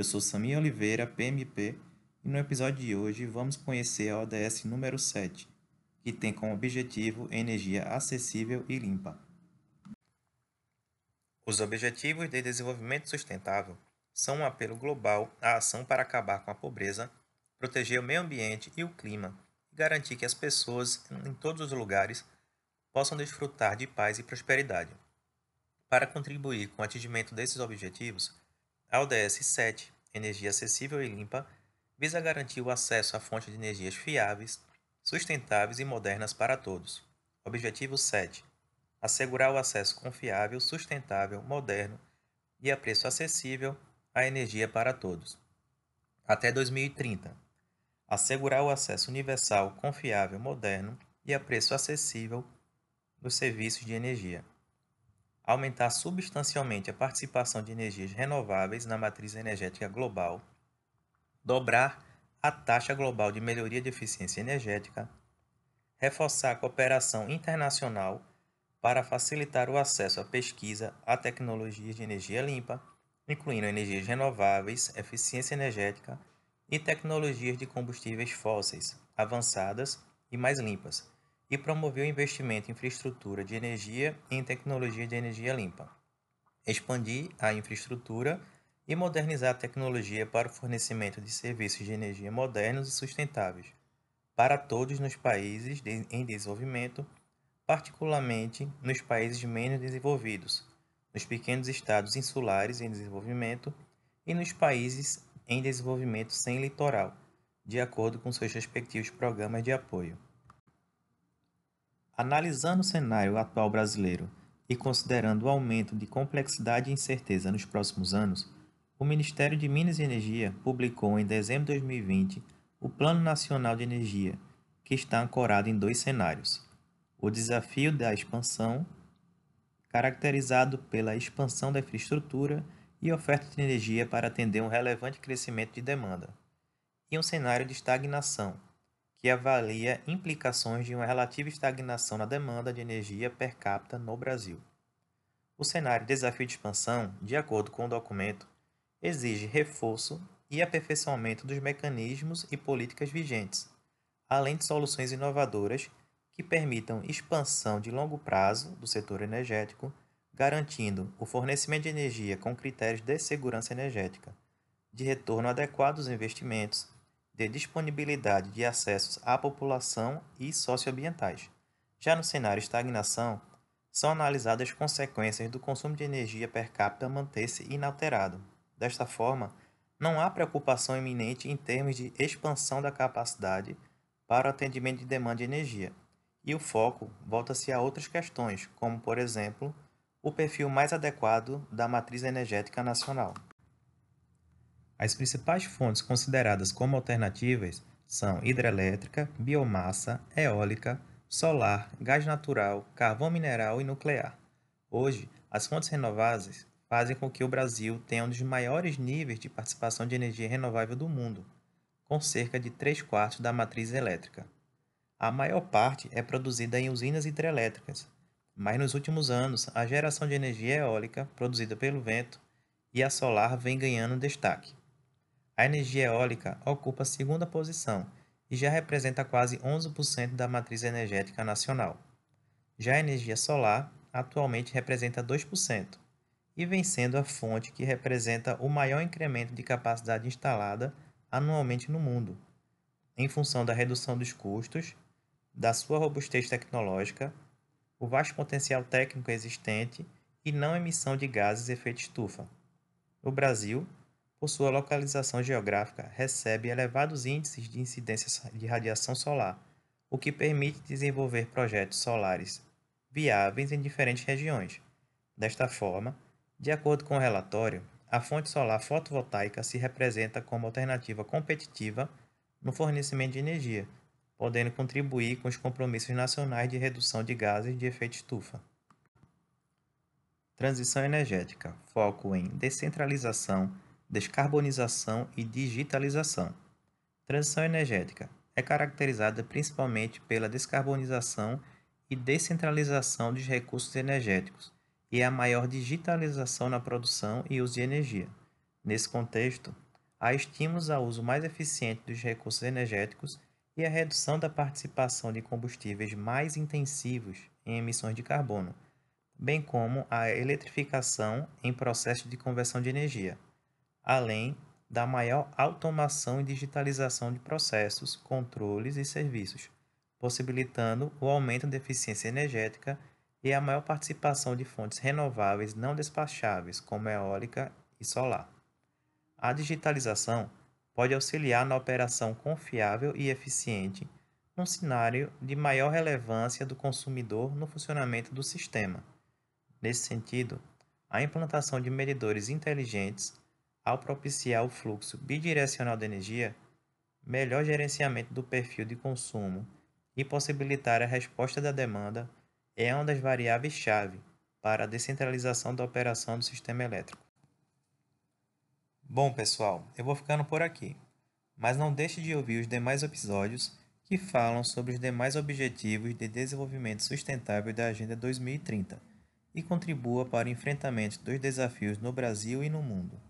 Eu sou Samir Oliveira, PMP, e no episódio de hoje vamos conhecer a ODS número 7, que tem como objetivo energia acessível e limpa. Os Objetivos de Desenvolvimento Sustentável são um apelo global à ação para acabar com a pobreza, proteger o meio ambiente e o clima e garantir que as pessoas em todos os lugares possam desfrutar de paz e prosperidade. Para contribuir com o atingimento desses objetivos, a ODS 7, Energia Acessível e Limpa, visa garantir o acesso a fontes de energias fiáveis, sustentáveis e modernas para todos. Objetivo 7. Assegurar o acesso confiável, sustentável, moderno e a preço acessível à energia para todos. Até 2030. Assegurar o acesso universal, confiável, moderno e a preço acessível dos serviços de energia. Aumentar substancialmente a participação de energias renováveis na matriz energética global. Dobrar a taxa global de melhoria de eficiência energética. Reforçar a cooperação internacional para facilitar o acesso à pesquisa a tecnologias de energia limpa, incluindo energias renováveis, eficiência energética e tecnologias de combustíveis fósseis avançadas e mais limpas e promoveu investimento em infraestrutura de energia e em tecnologia de energia limpa. Expandir a infraestrutura e modernizar a tecnologia para o fornecimento de serviços de energia modernos e sustentáveis para todos nos países de, em desenvolvimento, particularmente nos países menos desenvolvidos, nos pequenos estados insulares em desenvolvimento e nos países em desenvolvimento sem litoral, de acordo com seus respectivos programas de apoio. Analisando o cenário atual brasileiro e considerando o aumento de complexidade e incerteza nos próximos anos, o Ministério de Minas e Energia publicou em dezembro de 2020 o Plano Nacional de Energia, que está ancorado em dois cenários: o desafio da expansão, caracterizado pela expansão da infraestrutura e oferta de energia para atender um relevante crescimento de demanda, e um cenário de estagnação, que avalia implicações de uma relativa estagnação na demanda de energia per capita no Brasil. O cenário de desafio de expansão, de acordo com o documento, exige reforço e aperfeiçoamento dos mecanismos e políticas vigentes, além de soluções inovadoras que permitam expansão de longo prazo do setor energético, garantindo o fornecimento de energia com critérios de segurança energética, de retorno adequado dos investimentos de disponibilidade de acessos à população e socioambientais. Já no cenário estagnação, são analisadas as consequências do consumo de energia per capita manter-se inalterado. Desta forma, não há preocupação iminente em termos de expansão da capacidade para o atendimento de demanda de energia, e o foco volta-se a outras questões, como, por exemplo, o perfil mais adequado da matriz energética nacional. As principais fontes consideradas como alternativas são hidrelétrica, biomassa, eólica, solar, gás natural, carvão mineral e nuclear. Hoje, as fontes renováveis fazem com que o Brasil tenha um dos maiores níveis de participação de energia renovável do mundo, com cerca de 3 quartos da matriz elétrica. A maior parte é produzida em usinas hidrelétricas, mas nos últimos anos a geração de energia eólica produzida pelo vento e a solar vem ganhando destaque. A energia eólica ocupa a segunda posição e já representa quase 11% da matriz energética nacional. Já a energia solar atualmente representa 2% e vem sendo a fonte que representa o maior incremento de capacidade instalada anualmente no mundo, em função da redução dos custos, da sua robustez tecnológica, o vasto potencial técnico existente e não emissão de gases efeito estufa. No Brasil, por sua localização geográfica, recebe elevados índices de incidência de radiação solar, o que permite desenvolver projetos solares viáveis em diferentes regiões. Desta forma, de acordo com o relatório, a fonte solar fotovoltaica se representa como alternativa competitiva no fornecimento de energia, podendo contribuir com os compromissos nacionais de redução de gases de efeito estufa. Transição energética foco em descentralização descarbonização e digitalização. Transição energética é caracterizada principalmente pela descarbonização e descentralização dos recursos energéticos e a maior digitalização na produção e uso de energia. Nesse contexto, há estímulos ao uso mais eficiente dos recursos energéticos e a redução da participação de combustíveis mais intensivos em emissões de carbono, bem como a eletrificação em processos de conversão de energia, além da maior automação e digitalização de processos, controles e serviços, possibilitando o aumento da eficiência energética e a maior participação de fontes renováveis não despacháveis, como eólica e solar. A digitalização pode auxiliar na operação confiável e eficiente num cenário de maior relevância do consumidor no funcionamento do sistema. Nesse sentido, a implantação de medidores inteligentes, ao propiciar o fluxo bidirecional de energia, melhor gerenciamento do perfil de consumo e possibilitar a resposta da demanda é uma das variáveis-chave para a descentralização da operação do sistema elétrico. Bom, pessoal, eu vou ficando por aqui, mas não deixe de ouvir os demais episódios que falam sobre os demais objetivos de desenvolvimento sustentável da Agenda 2030 e contribua para o enfrentamento dos desafios no Brasil e no mundo.